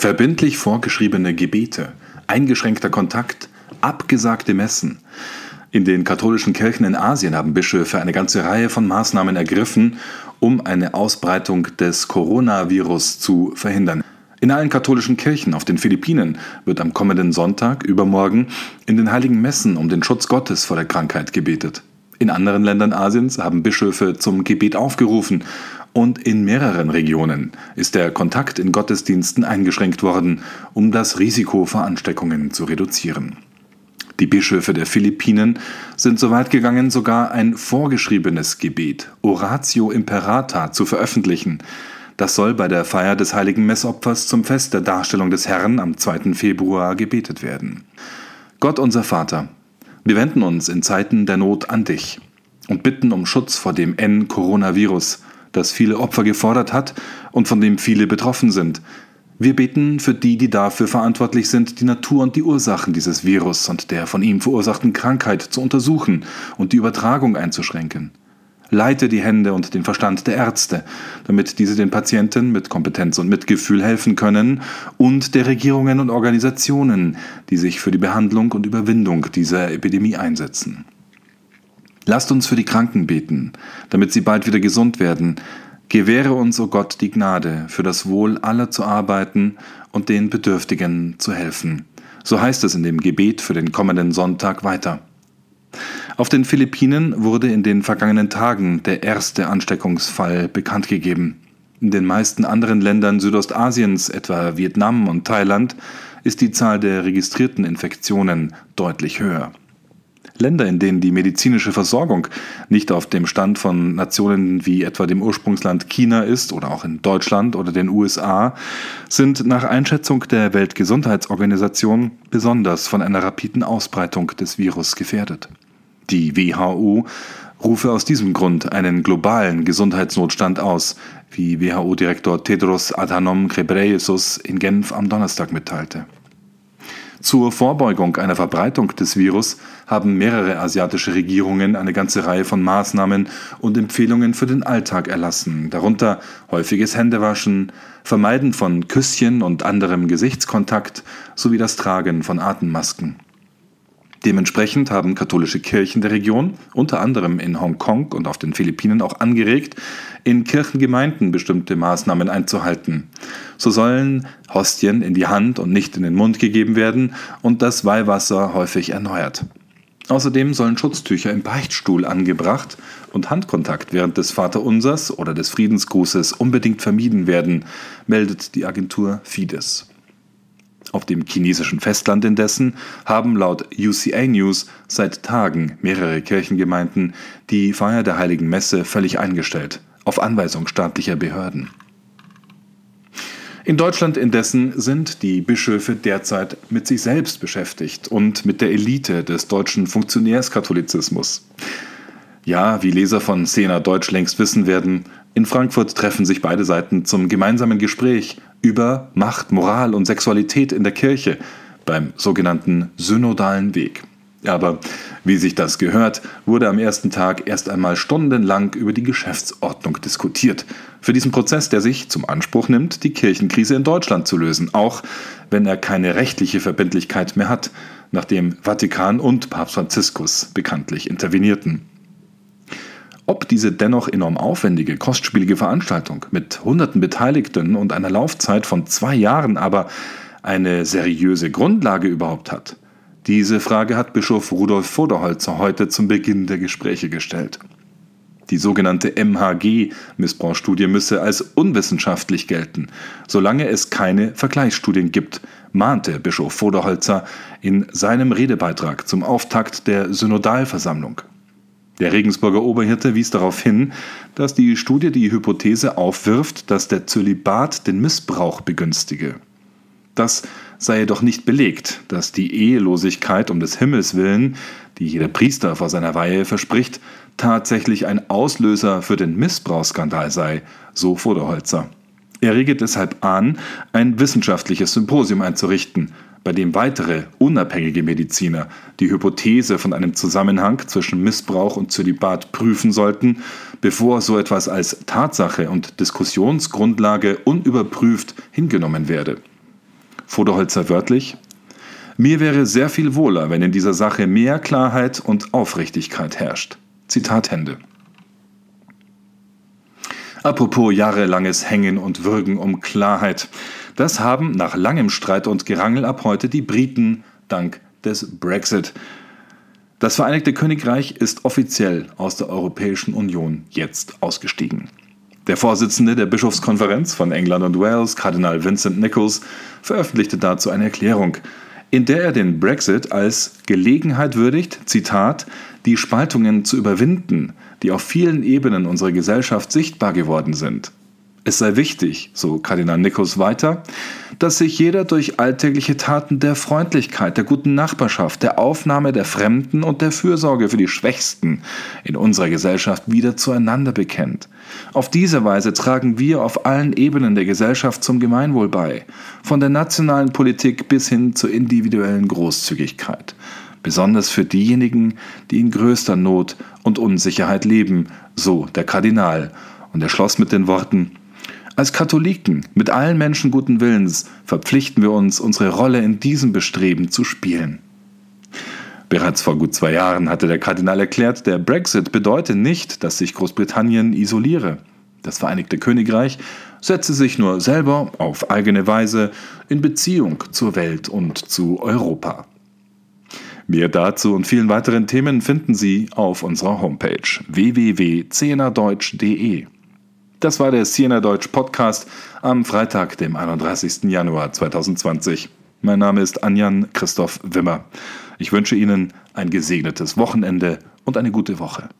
Verbindlich vorgeschriebene Gebete, eingeschränkter Kontakt, abgesagte Messen. In den katholischen Kirchen in Asien haben Bischöfe eine ganze Reihe von Maßnahmen ergriffen, um eine Ausbreitung des Coronavirus zu verhindern. In allen katholischen Kirchen auf den Philippinen wird am kommenden Sonntag, übermorgen, in den heiligen Messen um den Schutz Gottes vor der Krankheit gebetet. In anderen Ländern Asiens haben Bischöfe zum Gebet aufgerufen und in mehreren Regionen ist der Kontakt in Gottesdiensten eingeschränkt worden, um das Risiko vor Ansteckungen zu reduzieren. Die Bischöfe der Philippinen sind so weit gegangen, sogar ein vorgeschriebenes Gebet, Oratio Imperata, zu veröffentlichen. Das soll bei der Feier des heiligen Messopfers zum Fest der Darstellung des Herrn am 2. Februar gebetet werden. Gott unser Vater, wir wenden uns in Zeiten der Not an dich und bitten um Schutz vor dem N-Coronavirus, das viele Opfer gefordert hat und von dem viele betroffen sind. Wir beten für die, die dafür verantwortlich sind, die Natur und die Ursachen dieses Virus und der von ihm verursachten Krankheit zu untersuchen und die Übertragung einzuschränken. Leite die Hände und den Verstand der Ärzte, damit diese den Patienten mit Kompetenz und Mitgefühl helfen können, und der Regierungen und Organisationen, die sich für die Behandlung und Überwindung dieser Epidemie einsetzen. Lasst uns für die Kranken beten, damit sie bald wieder gesund werden. Gewähre uns, o oh Gott, die Gnade, für das Wohl aller zu arbeiten und den Bedürftigen zu helfen. So heißt es in dem Gebet für den kommenden Sonntag weiter. Auf den Philippinen wurde in den vergangenen Tagen der erste Ansteckungsfall bekannt gegeben. In den meisten anderen Ländern Südostasiens, etwa Vietnam und Thailand, ist die Zahl der registrierten Infektionen deutlich höher. Länder, in denen die medizinische Versorgung nicht auf dem Stand von Nationen wie etwa dem Ursprungsland China ist oder auch in Deutschland oder den USA, sind nach Einschätzung der Weltgesundheitsorganisation besonders von einer rapiden Ausbreitung des Virus gefährdet. Die WHO rufe aus diesem Grund einen globalen Gesundheitsnotstand aus, wie WHO-Direktor Tedros Adhanom Ghebreyesus in Genf am Donnerstag mitteilte. Zur Vorbeugung einer Verbreitung des Virus haben mehrere asiatische Regierungen eine ganze Reihe von Maßnahmen und Empfehlungen für den Alltag erlassen, darunter häufiges Händewaschen, Vermeiden von Küsschen und anderem Gesichtskontakt sowie das Tragen von Atemmasken. Dementsprechend haben katholische Kirchen der Region, unter anderem in Hongkong und auf den Philippinen, auch angeregt, in Kirchengemeinden bestimmte Maßnahmen einzuhalten. So sollen Hostien in die Hand und nicht in den Mund gegeben werden und das Weihwasser häufig erneuert. Außerdem sollen Schutztücher im Beichtstuhl angebracht und Handkontakt während des Vaterunsers oder des Friedensgrußes unbedingt vermieden werden, meldet die Agentur Fides. Auf dem chinesischen Festland indessen haben laut UCA News seit Tagen mehrere Kirchengemeinden die Feier der heiligen Messe völlig eingestellt, auf Anweisung staatlicher Behörden. In Deutschland indessen sind die Bischöfe derzeit mit sich selbst beschäftigt und mit der Elite des deutschen Funktionärskatholizismus. Ja, wie Leser von Sena Deutsch längst wissen werden, in Frankfurt treffen sich beide Seiten zum gemeinsamen Gespräch über Macht, Moral und Sexualität in der Kirche beim sogenannten synodalen Weg. Aber wie sich das gehört, wurde am ersten Tag erst einmal stundenlang über die Geschäftsordnung diskutiert. Für diesen Prozess, der sich zum Anspruch nimmt, die Kirchenkrise in Deutschland zu lösen, auch wenn er keine rechtliche Verbindlichkeit mehr hat, nachdem Vatikan und Papst Franziskus bekanntlich intervenierten. Ob diese dennoch enorm aufwendige, kostspielige Veranstaltung mit hunderten Beteiligten und einer Laufzeit von zwei Jahren aber eine seriöse Grundlage überhaupt hat, diese Frage hat Bischof Rudolf Voderholzer heute zum Beginn der Gespräche gestellt. Die sogenannte MHG-Missbrauchsstudie müsse als unwissenschaftlich gelten, solange es keine Vergleichsstudien gibt, mahnte Bischof Voderholzer in seinem Redebeitrag zum Auftakt der Synodalversammlung. Der Regensburger Oberhirte wies darauf hin, dass die Studie die Hypothese aufwirft, dass der Zölibat den Missbrauch begünstige. Das sei jedoch nicht belegt, dass die Ehelosigkeit um des Himmels willen, die jeder Priester vor seiner Weihe verspricht, tatsächlich ein Auslöser für den Missbrauchsskandal sei, so Voderholzer. Er rege deshalb an, ein wissenschaftliches Symposium einzurichten, bei dem weitere unabhängige Mediziner die Hypothese von einem Zusammenhang zwischen Missbrauch und Zölibat prüfen sollten, bevor so etwas als Tatsache und Diskussionsgrundlage unüberprüft hingenommen werde. Voderholzer wörtlich, mir wäre sehr viel wohler, wenn in dieser Sache mehr Klarheit und Aufrichtigkeit herrscht. Zitat Hände. Apropos jahrelanges Hängen und Würgen um Klarheit. Das haben nach langem Streit und Gerangel ab heute die Briten dank des Brexit. Das Vereinigte Königreich ist offiziell aus der Europäischen Union jetzt ausgestiegen. Der Vorsitzende der Bischofskonferenz von England und Wales, Kardinal Vincent Nichols, veröffentlichte dazu eine Erklärung, in der er den Brexit als Gelegenheit würdigt, Zitat, die Spaltungen zu überwinden, die auf vielen Ebenen unserer Gesellschaft sichtbar geworden sind. Es sei wichtig, so Kardinal Nichols weiter, dass sich jeder durch alltägliche Taten der Freundlichkeit, der guten Nachbarschaft, der Aufnahme der Fremden und der Fürsorge für die Schwächsten in unserer Gesellschaft wieder zueinander bekennt. Auf diese Weise tragen wir auf allen Ebenen der Gesellschaft zum Gemeinwohl bei, von der nationalen Politik bis hin zur individuellen Großzügigkeit besonders für diejenigen, die in größter Not und Unsicherheit leben, so der Kardinal. Und er schloss mit den Worten als Katholiken mit allen Menschen guten Willens verpflichten wir uns, unsere Rolle in diesem Bestreben zu spielen. Bereits vor gut zwei Jahren hatte der Kardinal erklärt, der Brexit bedeute nicht, dass sich Großbritannien isoliere. Das Vereinigte Königreich setze sich nur selber auf eigene Weise in Beziehung zur Welt und zu Europa. Mehr dazu und vielen weiteren Themen finden Sie auf unserer Homepage www.zehnerdeutsch.de. Das war der Siena Deutsch Podcast am Freitag, dem 31. Januar 2020. Mein Name ist Anjan Christoph Wimmer. Ich wünsche Ihnen ein gesegnetes Wochenende und eine gute Woche.